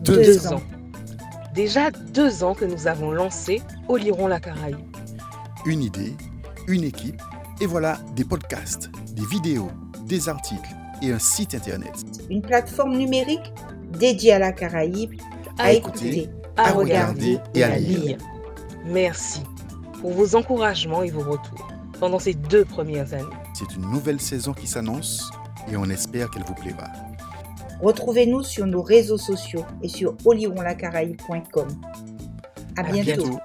deux, Deux ans. ans. Déjà deux ans que nous avons lancé Oliron la Caraïbe. Une idée, une équipe, et voilà des podcasts, des vidéos, des articles et un site internet. Une plateforme numérique dédiée à la Caraïbe, à, écouter, à, à regarder, regarder et à lire. Merci pour vos encouragements et vos retours pendant ces deux premières années. C'est une nouvelle saison qui s'annonce et on espère qu'elle vous plaira. Retrouvez-nous sur nos réseaux sociaux et sur olironlacaraïbe.com. À À bientôt. bientôt.